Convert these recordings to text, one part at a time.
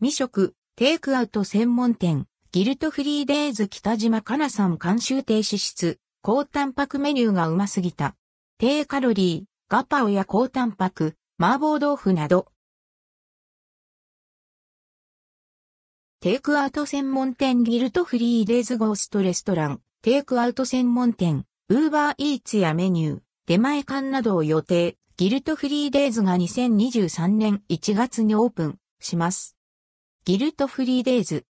未食、テイクアウト専門店、ギルトフリーデイズ北島かなさん監修低脂質、高タンパクメニューがうますぎた。低カロリー、ガパオや高タンパク、麻婆豆腐など。テイクアウト専門店ギルトフリーデイズゴーストレストラン、テイクアウト専門店、ウーバーイーツやメニュー、出前館などを予定、ギルトフリーデイズが2023年1月にオープンします。ギルトフリーデイズ。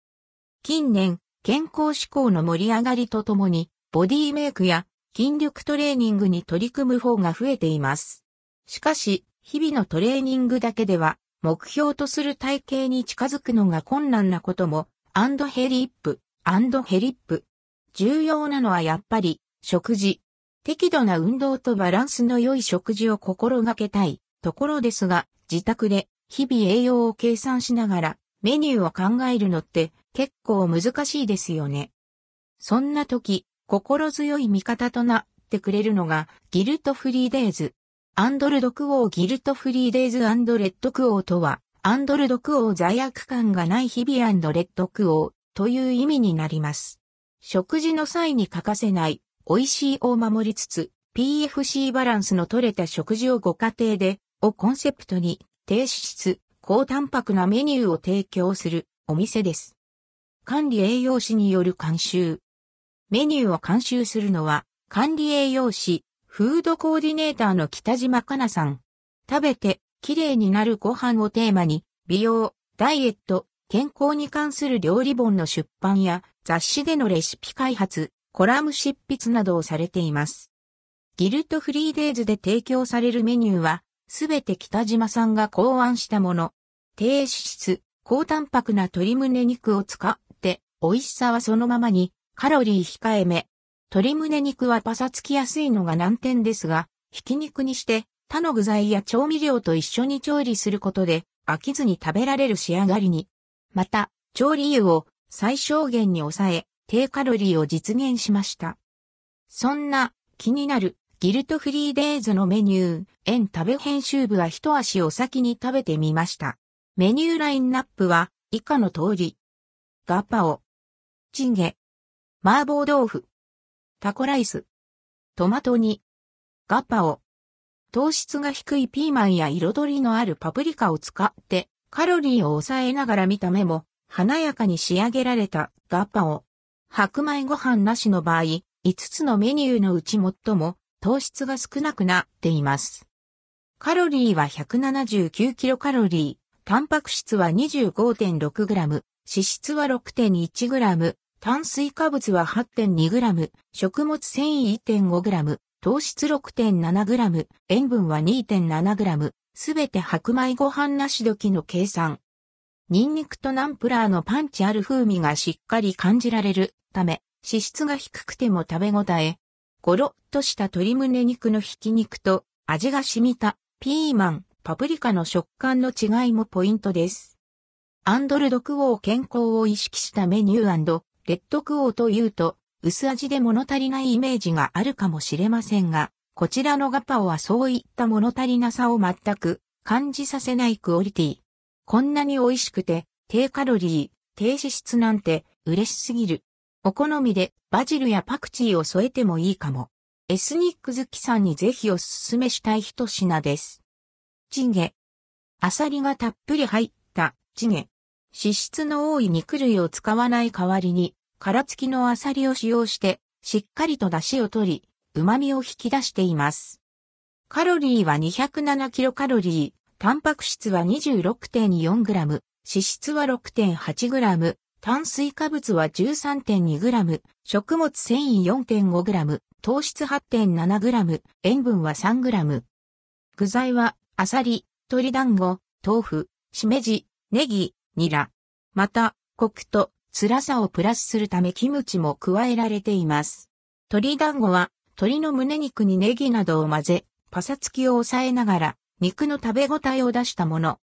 近年、健康志向の盛り上がりとともに、ボディメイクや筋力トレーニングに取り組む方が増えています。しかし、日々のトレーニングだけでは、目標とする体型に近づくのが困難なことも、 and hellip、and hellip。重要なのはやっぱり、食事。適度な運動とバランスの良い食事を心がけたいところですが、自宅で日々栄養を計算しながらメニューを考えるのって結構難しいですよね。そんな時、心強い味方となってくれるのがギルトフリーデイズ。 and ldquo ギルトフリーデイズ rdquo とは、 and ldquo 罪悪感がない日々 and rdquo という意味になります。食事の際に欠かせない美味しいを守りつつ PFC バランスの取れた食事をご家庭でをコンセプトに低脂質、高タンパクなメニューを提供するお店です。管理栄養士による監修。メニューを監修するのは管理栄養士フードコーディネーターの北島かなさん。食べて、綺麗になるご飯をテーマに、美容、ダイエット、健康に関する料理本の出版や雑誌でのレシピ開発、コラム執筆などをされています。ギルトフリーデイズで提供されるメニューは、すべて北島さんが考案したもの。低脂質、高タンパクな鶏胸肉を使って、美味しさはそのままに、カロリー控えめ、鶏胸肉はパサつきやすいのが難点ですが、ひき肉にして他の具材や調味料と一緒に調理することで飽きずに食べられる仕上がりに。また、調理油を最小限に抑え、低カロリーを実現しました。そんな気になるギルトフリーデイズのメニュー、円食べ編集部は一足お先に食べてみました。メニューラインナップは以下の通り。ガパオ、チンゲ、麻婆豆腐、タコライス、トマト煮、ガパオ、糖質が低いピーマンや彩りのあるパプリカを使ってカロリーを抑えながら見た目も華やかに仕上げられたガパオ。白米ご飯なしの場合、5つのメニューのうち最も糖質が少なくなっています。カロリーは179キロカロリー、タンパク質は 25.6g、脂質は 6.1g、炭水化物は 8.2g、食物繊維 1.5g、糖質 6.7g、塩分は 2.7g、すべて白米ご飯なし時の計算。ニンニクとナンプラーのパンチある風味がしっかり感じられるため、脂質が低くても食べ応え。ゴロッとした鶏胸肉のひき肉と味が染みたピーマン、パプリカの食感の違いもポイントです。アンドルドクオー健康を意識したメニューレッドクオーというと、薄味で物足りないイメージがあるかもしれませんが、こちらのガパオはそういった物足りなさを全く感じさせないクオリティ。こんなに美味しくて、低カロリー、低脂質なんて嬉しすぎる。お好みでバジルやパクチーを添えてもいいかも。エスニック好きさんにぜひおすすめしたい一品です。チゲ。アサリがたっぷり入ったチゲ。脂質の多い肉類を使わない代わりに、殻付きのアサリを使用して、しっかりと出汁を取り、旨味を引き出しています。カロリーは207キロカロリー、タンパク質は 26.4g、脂質は 6.8g、炭水化物は 13.2g、食物繊維 4.5g、糖質 8.7g、塩分は 3g。具材は、アサリ、鶏団子、豆腐、しめじ、ネギ、ニラ。また、コクと辛さをプラスするためキムチも加えられています。鶏団子は鶏の胸肉にネギなどを混ぜ、パサつきを抑えながら肉の食べ応えを出したもの。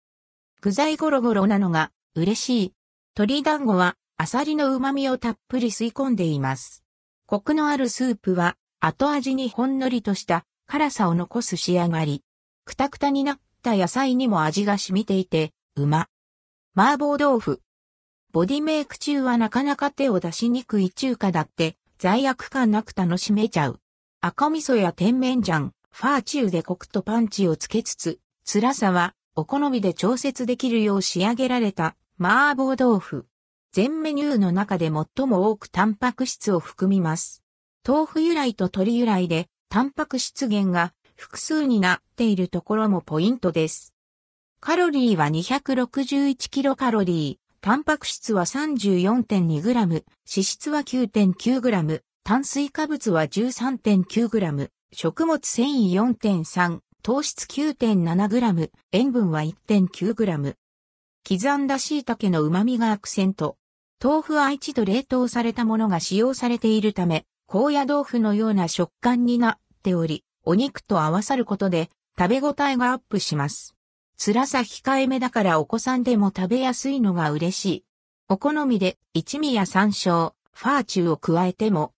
具材ゴロゴロなのが嬉しい。鶏団子はアサリの旨味をたっぷり吸い込んでいます。コクのあるスープは後味にほんのりとした辛さを残す仕上がり。くたくたになった野菜にも味が染みていて、うま。麻婆豆腐。ボディメイク中はなかなか手を出しにくい中華だって罪悪感なく楽しめちゃう。赤味噌や甜麺醤、ファーチューでコクとパンチをつけつつ、辛さはお好みで調節できるよう仕上げられた麻婆豆腐。全メニューの中で最も多くタンパク質を含みます。豆腐由来と鶏由来でタンパク質源が複数になっているところもポイントです。カロリーは261キロカロリー。タンパク質は 34.2g、脂質は 9.9g、炭水化物は 13.9g、食物繊維4.3、糖質 9.7g、塩分は 1.9g。刻んだ椎茸の旨味がアクセント。豆腐は一度冷凍されたものが使用されているため、高野豆腐のような食感になっており、お肉と合わさることで食べ応えがアップします。辛さ控えめだからお子さんでも食べやすいのが嬉しい。お好みで一味や山椒、ファーチューを加えても。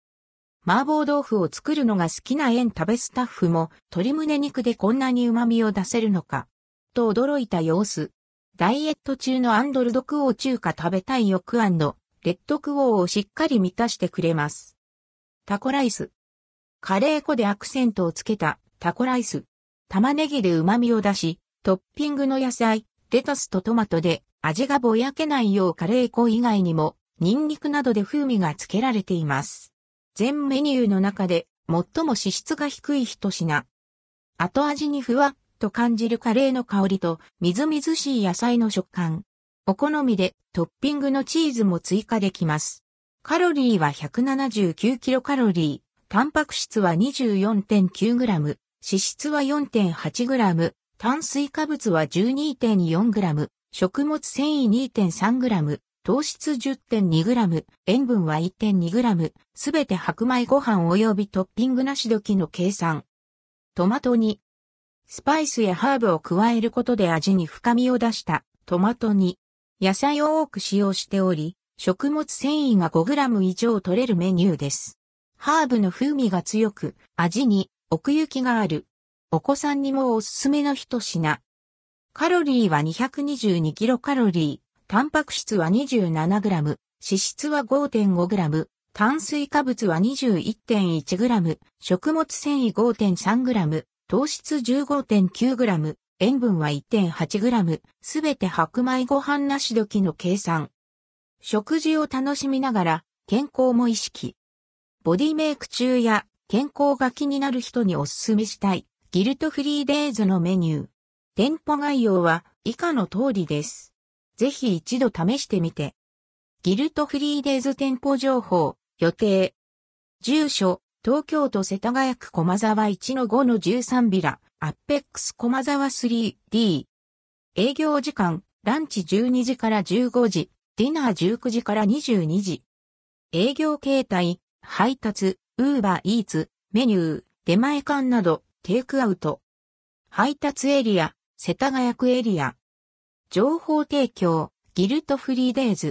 麻婆豆腐を作るのが好きな縁食べスタッフも鶏胸肉でこんなに旨味を出せるのか。と驚いた様子。ダイエット中のアンドルドクオー中華食べたい欲レッドクオーをしっかり満たしてくれます。タコライス。カレー粉でアクセントをつけたタコライス。玉ねぎで旨味を出し、トッピングの野菜、レタスとトマトで味がぼやけないようカレー粉以外にもニンニクなどで風味がつけられています。全メニューの中で最も脂質が低い一品。後味にふわっと感じるカレーの香りとみずみずしい野菜の食感。お好みでトッピングのチーズも追加できます。カロリーは179キロカロリー、タンパク質は 24.9g、脂質は 4.8g、炭水化物は 12.4g、食物繊維 2.3g、糖質 10.2g、塩分は 1.2g、すべて白米ご飯及びトッピングなし時の計算。トマト煮。スパイスやハーブを加えることで味に深みを出したトマト煮。野菜を多く使用しており、食物繊維が 5g 以上取れるメニューです。ハーブの風味が強く、味に奥行きがある。お子さんにもおすすめの一品。カロリーは222キロカロリー、タンパク質は27グラム、脂質は5.5グラム、炭水化物は21.1グラム、食物繊維5.3グラム、糖質15.9グラム、塩分は1.8グラム、すべて白米ご飯なし時の計算。食事を楽しみながら健康も意識。ボディメイク中や健康が気になる人にお勧めしたい。ギルトフリーデイズのメニュー。店舗概要は以下の通りです。ぜひ一度試してみて。ギルトフリーデイズ店舗情報、予定。住所、東京都世田谷区駒沢1-5-13ビラ、アッペックス駒沢 3D。営業時間、ランチ12時から15時、ディナー19時から22時。営業形態、配達、ウーバーイーツ、メニュー、出前館など、テイクアウト。配達エリア、世田谷区エリア。情報提供、ギルトフリーデイズ。